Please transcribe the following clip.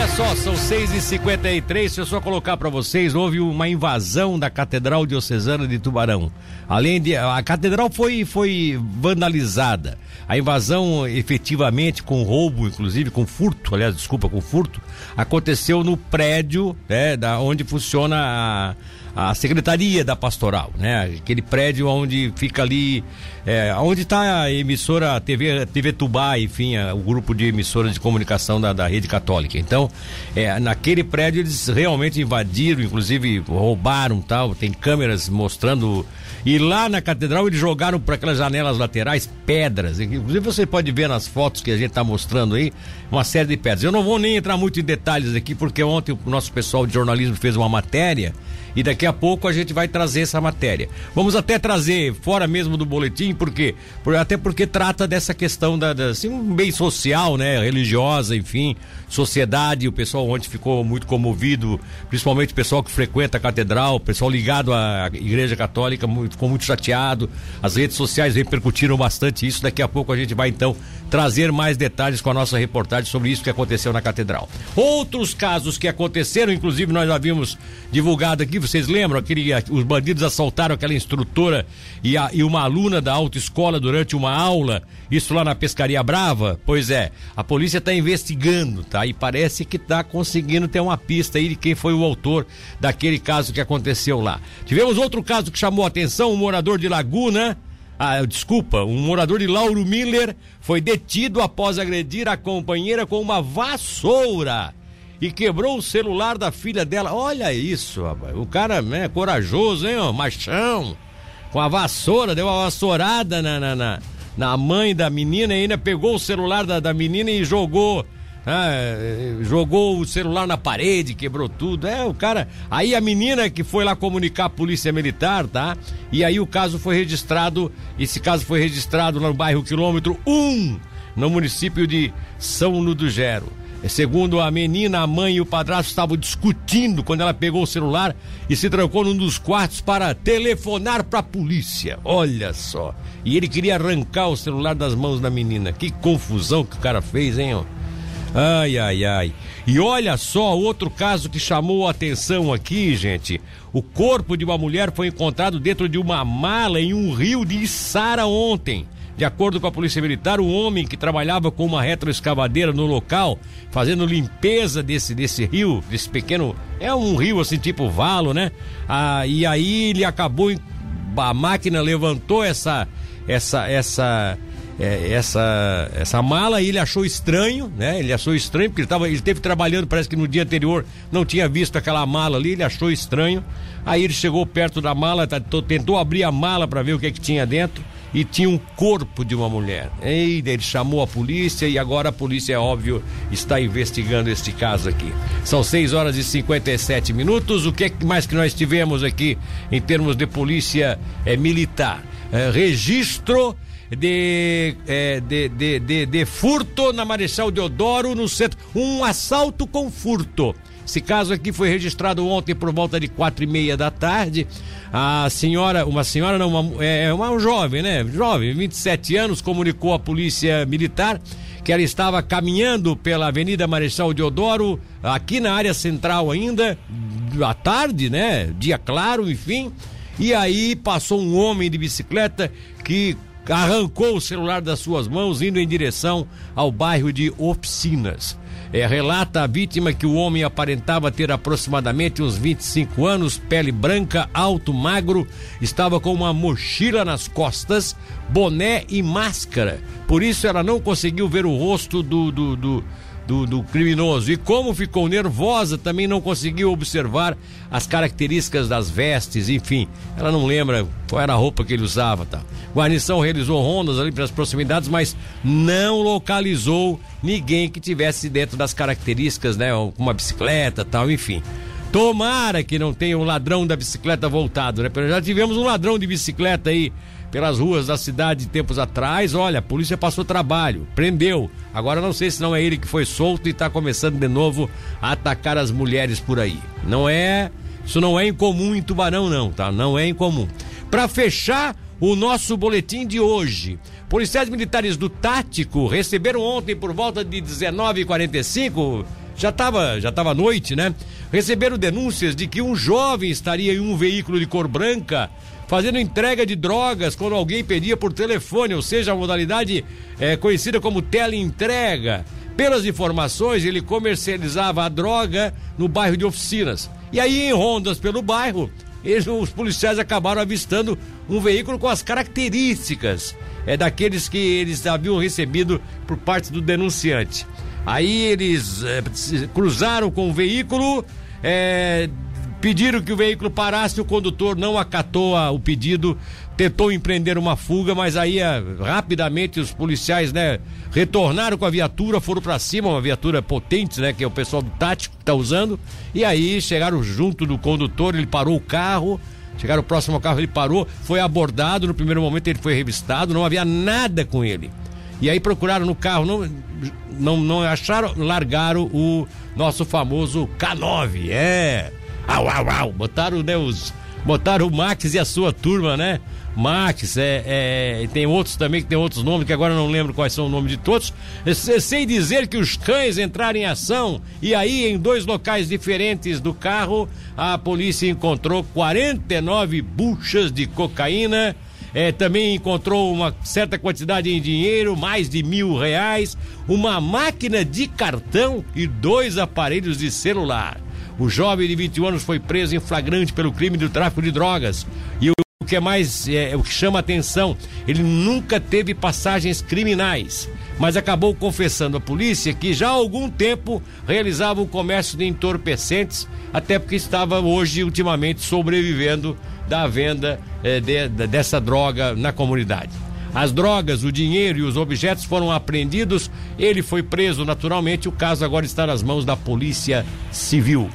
Olha só, são 6h53. Deixa eu só colocar para vocês: houve uma invasão da Catedral Diocesana de Tubarão. Além de. A catedral foi, foi vandalizada. A invasão, efetivamente, com roubo, inclusive com furto, aliás, desculpa, com furto, aconteceu no prédio né, da, onde funciona a a secretaria da pastoral, né? Aquele prédio onde fica ali, é, onde está a emissora TV, TV Tubá, enfim, a, o grupo de emissoras de comunicação da, da rede católica. Então, é, naquele prédio eles realmente invadiram, inclusive roubaram tal, tem câmeras mostrando. E lá na catedral eles jogaram por aquelas janelas laterais pedras. Inclusive você pode ver nas fotos que a gente está mostrando aí uma série de pedras. Eu não vou nem entrar muito em detalhes aqui, porque ontem o nosso pessoal de jornalismo fez uma matéria e daqui a pouco a gente vai trazer essa matéria. Vamos até trazer fora mesmo do boletim, porque por, até porque trata dessa questão da, da assim, um bem social, né, religiosa, enfim, sociedade. O pessoal ontem ficou muito comovido, principalmente o pessoal que frequenta a catedral, o pessoal ligado à Igreja Católica ficou muito chateado. As redes sociais repercutiram bastante isso. Daqui a pouco a gente vai então trazer mais detalhes com a nossa reportagem sobre isso que aconteceu na catedral. Outros casos que aconteceram, inclusive nós já vimos divulgado aqui, vocês lembram? Aquele, os bandidos assaltaram aquela instrutora e, a, e uma aluna da autoescola durante uma aula, isso lá na Pescaria Brava? Pois é, a polícia está investigando, tá? E parece que está conseguindo ter uma pista aí de quem foi o autor daquele caso que aconteceu lá. Tivemos outro caso que chamou a atenção, um morador de Laguna ah, desculpa, um morador de Lauro Miller foi detido após agredir a companheira com uma vassoura e quebrou o celular da filha dela. Olha isso, rapaz. O cara né, corajoso, hein, ó, machão. Com a vassoura, deu uma vassourada na, na, na, na mãe da menina e ainda pegou o celular da, da menina e jogou ah, jogou o celular na parede, quebrou tudo. É, o cara. Aí a menina que foi lá comunicar a polícia militar, tá? E aí o caso foi registrado. Esse caso foi registrado no bairro quilômetro 1, no município de São Ludo Gero. Segundo a menina, a mãe e o padrasto estavam discutindo quando ela pegou o celular e se trancou num dos quartos para telefonar para a polícia. Olha só. E ele queria arrancar o celular das mãos da menina. Que confusão que o cara fez, hein? Ai, ai, ai. E olha só outro caso que chamou a atenção aqui, gente. O corpo de uma mulher foi encontrado dentro de uma mala em um rio de Içara ontem. De acordo com a Polícia Militar, o homem que trabalhava com uma retroescavadeira no local, fazendo limpeza desse, desse rio, desse pequeno. É um rio assim, tipo valo, né? Ah, e aí ele acabou. A máquina levantou essa. Essa. Essa é, essa, essa mala e ele achou estranho, né? Ele achou estranho porque ele, tava, ele teve trabalhando, parece que no dia anterior não tinha visto aquela mala ali, ele achou estranho. Aí ele chegou perto da mala, tá, tentou abrir a mala para ver o que, é que tinha dentro e tinha um corpo de uma mulher. E ele chamou a polícia e agora a polícia, é óbvio, está investigando este caso aqui. São 6 horas e 57 minutos. O que é mais que nós tivemos aqui em termos de polícia é, militar? É, registro de, é, de, de, de, de furto na Marechal Deodoro, no centro. Um assalto com furto. Esse caso aqui foi registrado ontem por volta de quatro e meia da tarde. A senhora, uma senhora, não, uma, é uma um jovem, né? Jovem, 27 anos, comunicou à polícia militar que ela estava caminhando pela Avenida Marechal Deodoro, aqui na área central ainda, à tarde, né? Dia claro, enfim. E aí passou um homem de bicicleta que arrancou o celular das suas mãos indo em direção ao bairro de Oficinas. É, relata a vítima que o homem aparentava ter aproximadamente uns 25 anos, pele branca, alto, magro, estava com uma mochila nas costas, boné e máscara. Por isso ela não conseguiu ver o rosto do, do, do do, do, criminoso. E como ficou nervosa, também não conseguiu observar as características das vestes, enfim. Ela não lembra qual era a roupa que ele usava, tá? Guarnição realizou rondas ali pelas proximidades, mas não localizou ninguém que tivesse dentro das características, né? Uma bicicleta, tal, enfim. Tomara que não tenha um ladrão da bicicleta voltado, né? Já tivemos um ladrão de bicicleta aí pelas ruas da cidade tempos atrás. Olha, a polícia passou trabalho, prendeu. Agora não sei se não é ele que foi solto e está começando de novo a atacar as mulheres por aí. Não é, isso não é incomum em Tubarão não, tá? Não é incomum. Para fechar o nosso boletim de hoje. Policiais militares do Tático receberam ontem por volta de 19h45 já estava já tava noite, né? Receberam denúncias de que um jovem estaria em um veículo de cor branca fazendo entrega de drogas quando alguém pedia por telefone, ou seja, a modalidade é, conhecida como teleentrega. Pelas informações, ele comercializava a droga no bairro de Oficinas. E aí, em rondas pelo bairro, eles, os policiais acabaram avistando um veículo com as características é, daqueles que eles haviam recebido por parte do denunciante. Aí eles é, cruzaram com o veículo, é, pediram que o veículo parasse, o condutor não acatou a, o pedido, tentou empreender uma fuga, mas aí é, rapidamente os policiais, né, retornaram com a viatura, foram para cima, uma viatura potente, né, que é o pessoal do tático que tá usando, e aí chegaram junto do condutor, ele parou o carro, chegaram próximo ao carro, ele parou, foi abordado, no primeiro momento ele foi revistado, não havia nada com ele. E aí procuraram no carro, não, não, não acharam, largaram o nosso famoso K9. É. Au, au, au. Botaram, né, os. Botaram o Max e a sua turma, né? Max, é, é, tem outros também que tem outros nomes que agora não lembro quais são o nome de todos. Sem dizer que os cães entraram em ação e aí em dois locais diferentes do carro a polícia encontrou 49 buchas de cocaína é, também encontrou uma certa quantidade em dinheiro, mais de mil reais, uma máquina de cartão e dois aparelhos de celular. O jovem de 21 anos foi preso em flagrante pelo crime do tráfico de drogas. E o que é mais, é, o que chama atenção, ele nunca teve passagens criminais, mas acabou confessando à polícia que já há algum tempo realizava o comércio de entorpecentes, até porque estava hoje, ultimamente, sobrevivendo da venda eh, de, de, dessa droga na comunidade. As drogas, o dinheiro e os objetos foram apreendidos. Ele foi preso naturalmente. O caso agora está nas mãos da Polícia Civil.